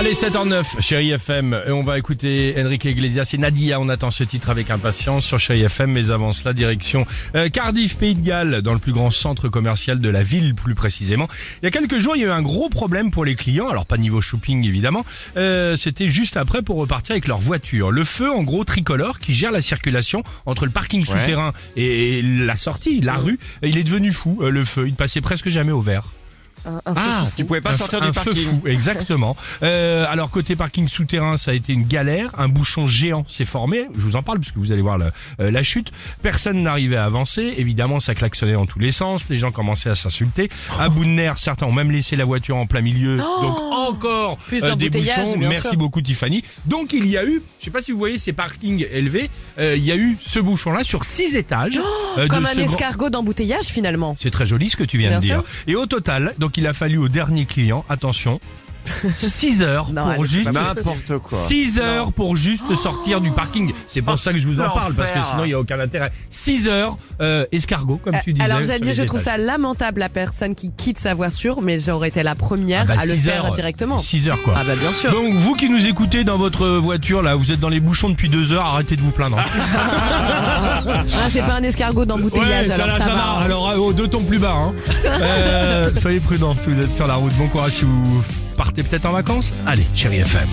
Allez, 7h09, chérie FM. Et on va écouter Enrique Iglesias et Nadia. On attend ce titre avec impatience sur chérie FM. Mais avant cela, direction euh, Cardiff, Pays de Galles, dans le plus grand centre commercial de la ville, plus précisément. Il y a quelques jours, il y a eu un gros problème pour les clients. Alors, pas niveau shopping, évidemment. Euh, C'était juste après pour repartir avec leur voiture. Le feu, en gros, tricolore, qui gère la circulation entre le parking souterrain et la sortie, la rue. Il est devenu fou, euh, le feu. Il ne passait presque jamais au vert. Ah, tu pouvais pas Un sortir du un feu parking. fou, exactement. Euh, alors côté parking souterrain, ça a été une galère. Un bouchon géant s'est formé. Je vous en parle puisque vous allez voir la, euh, la chute. Personne n'arrivait à avancer. Évidemment, ça klaxonnait dans tous les sens. Les gens commençaient à s'insulter. À bout de nerfs, certains ont même laissé la voiture en plein milieu. Donc encore Plus euh, des bouchons. Merci sûr. beaucoup Tiffany. Donc il y a eu, je sais pas si vous voyez ces parkings élevés, euh, il y a eu ce bouchon-là sur six étages. euh, de Comme un grand- escargot d'embouteillage finalement. c'est très joli ce que tu viens Bien de dire. sûr. Et au total, donc il a fallu au dernier client, attention, 6 heures Non, pour juste N'importe quoi. 6 heures pour juste sortir du parking. C'est pour ça que je vous en parle parce que sinon il y a aucun intérêt. 6 heures euh, escargot comme tu disais. Alors dire, les je trouve ça lamentable la personne qui quitte sa voiture, mais j'aurais été la première Ah bah, à le 6 faire heures, directement. 6 heures quoi. Ah bah bien sûr. Donc vous qui nous écoutez dans votre voiture là, vous êtes dans les bouchons depuis 2 heures, arrêtez de vous plaindre. Ah c'est pas un escargot d'embouteillage, Ouais, alors ça, ça, va. va. Alors euh, oh, deux tons plus bas. Hein. Euh, soyez prudents si vous êtes sur la route. Bon courage si vous partez peut-être en vacances. Allez, chérie FM.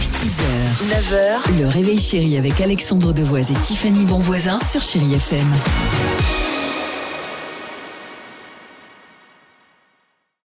6h, 9h, le réveil chéri avec Alexandre Devoise et Tiffany Bonvoisin sur Chéri FM.